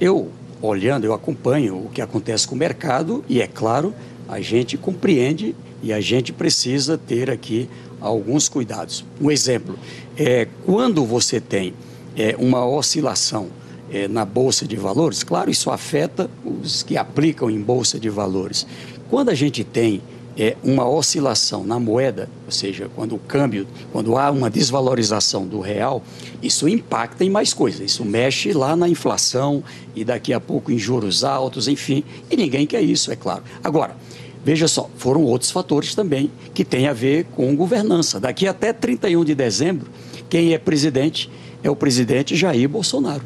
eu, olhando, eu acompanho o que acontece com o mercado e, é claro, a gente compreende e a gente precisa ter aqui alguns cuidados. Um exemplo, é, quando você tem é, uma oscilação é, na Bolsa de Valores, claro, isso afeta os que aplicam em Bolsa de Valores. Quando a gente tem é, uma oscilação na moeda, ou seja, quando o câmbio, quando há uma desvalorização do real, isso impacta em mais coisas. Isso mexe lá na inflação e daqui a pouco em juros altos, enfim, e ninguém quer isso, é claro. Agora, veja só, foram outros fatores também que têm a ver com governança. Daqui até 31 de dezembro, quem é presidente é o presidente Jair Bolsonaro.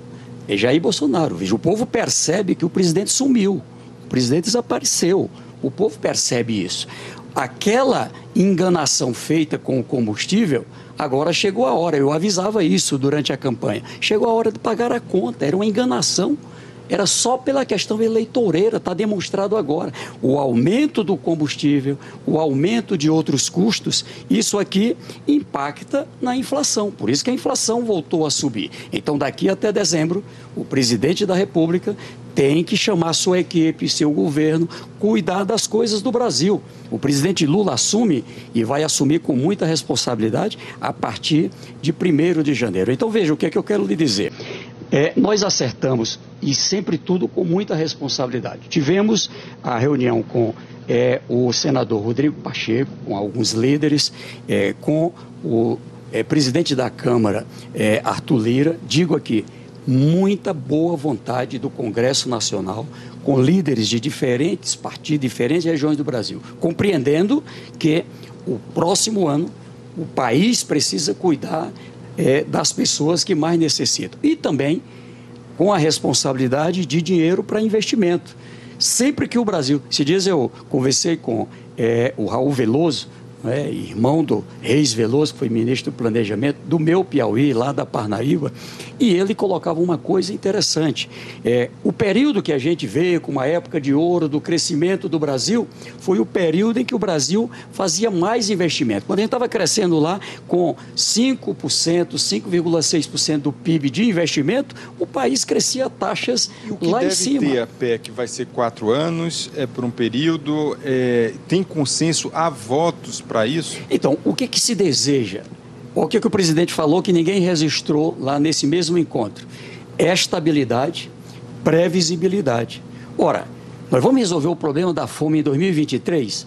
É Jair Bolsonaro. Veja, o povo percebe que o presidente sumiu, o presidente desapareceu. O povo percebe isso. Aquela enganação feita com o combustível, agora chegou a hora. Eu avisava isso durante a campanha. Chegou a hora de pagar a conta. Era uma enganação. Era só pela questão eleitoreira, está demonstrado agora. O aumento do combustível, o aumento de outros custos, isso aqui impacta na inflação. Por isso que a inflação voltou a subir. Então, daqui até dezembro, o presidente da República tem que chamar sua equipe, seu governo, cuidar das coisas do Brasil. O presidente Lula assume e vai assumir com muita responsabilidade a partir de 1 de janeiro. Então veja o que é que eu quero lhe dizer. É, nós acertamos e sempre tudo com muita responsabilidade. Tivemos a reunião com é, o senador Rodrigo Pacheco, com alguns líderes, é, com o é, presidente da Câmara, é, Arthur Lira. Digo aqui, muita boa vontade do Congresso Nacional, com líderes de diferentes partidos, diferentes regiões do Brasil, compreendendo que o próximo ano o país precisa cuidar é, das pessoas que mais necessitam. E também com a responsabilidade de dinheiro para investimento. Sempre que o Brasil. Se dias eu conversei com é, o Raul Veloso, né, irmão do Reis Veloso, que foi ministro do Planejamento, do meu Piauí, lá da Parnaíba, e ele colocava uma coisa interessante. É, o período que a gente vê como a época de ouro do crescimento do Brasil foi o período em que o Brasil fazia mais investimento. Quando a gente estava crescendo lá com 5%, 5,6% do PIB de investimento, o país crescia taxas lá em cima. Ter a PEC vai ser quatro anos, é por um período, é, tem consenso, há votos para isso? Então, o que, que se deseja? O que, que o presidente falou que ninguém registrou lá nesse mesmo encontro? Estabilidade, previsibilidade. Ora, nós vamos resolver o problema da fome em 2023?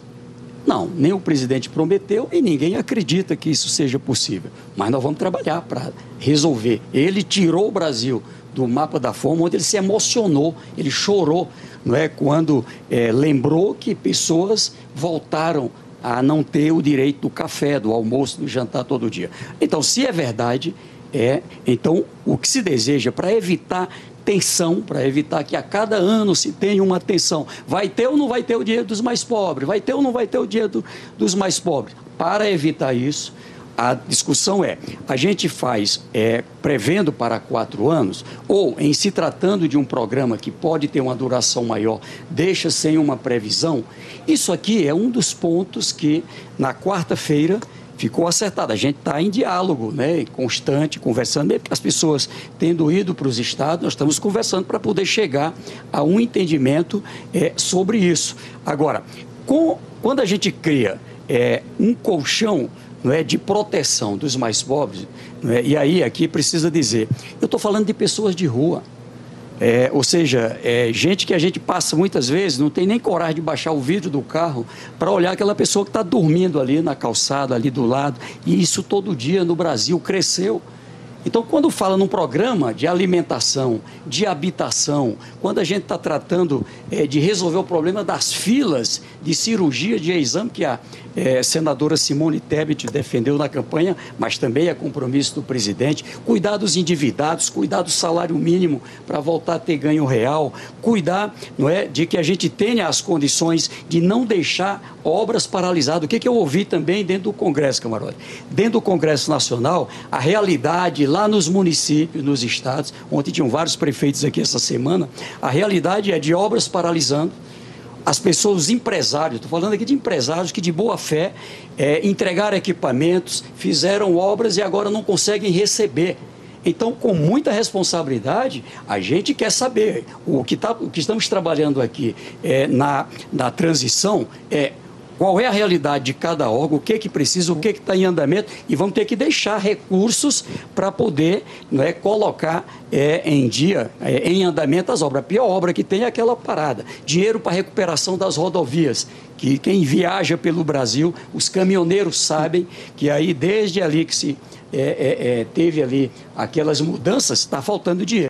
Não, nem o presidente prometeu e ninguém acredita que isso seja possível. Mas nós vamos trabalhar para resolver. Ele tirou o Brasil do mapa da fome, onde ele se emocionou, ele chorou, não é, quando é, lembrou que pessoas voltaram a não ter o direito do café, do almoço, do jantar todo dia. Então, se é verdade, é, então o que se deseja para evitar tensão, para evitar que a cada ano se tenha uma tensão. Vai ter ou não vai ter o dinheiro dos mais pobres? Vai ter ou não vai ter o dinheiro do, dos mais pobres? Para evitar isso, a discussão é: a gente faz é, prevendo para quatro anos, ou em se tratando de um programa que pode ter uma duração maior, deixa sem uma previsão? Isso aqui é um dos pontos que, na quarta-feira, ficou acertado. A gente está em diálogo, né, constante, conversando, mesmo que as pessoas tendo ido para os estados, nós estamos conversando para poder chegar a um entendimento é, sobre isso. Agora, com, quando a gente cria é, um colchão não é, de proteção dos mais pobres, é, e aí aqui precisa dizer, eu estou falando de pessoas de rua, é, ou seja, é, gente que a gente passa muitas vezes, não tem nem coragem de baixar o vidro do carro para olhar aquela pessoa que está dormindo ali na calçada, ali do lado. E isso todo dia no Brasil cresceu. Então, quando fala num programa de alimentação, de habitação, quando a gente está tratando é, de resolver o problema das filas de cirurgia de exame que a é, senadora Simone Tebet defendeu na campanha, mas também é compromisso do presidente, cuidar dos endividados, cuidar do salário mínimo para voltar a ter ganho real, cuidar não é, de que a gente tenha as condições de não deixar obras paralisadas. O que, que eu ouvi também dentro do Congresso, camarote? Dentro do Congresso Nacional, a realidade lá nos municípios, nos estados, ontem tinham vários prefeitos aqui essa semana, a realidade é de obras paralisando, as pessoas, os empresários, estou falando aqui de empresários que de boa fé é, entregaram equipamentos, fizeram obras e agora não conseguem receber. Então, com muita responsabilidade, a gente quer saber o que, tá, o que estamos trabalhando aqui é, na, na transição é qual é a realidade de cada órgão, o que que precisa, o que que está em andamento e vamos ter que deixar recursos para poder é, colocar é, em dia, é, em andamento as obras. A pior obra que tem é aquela parada. Dinheiro para recuperação das rodovias, que quem viaja pelo Brasil, os caminhoneiros sabem que aí desde ali que se é, é, é teve ali aquelas mudanças, está faltando dinheiro.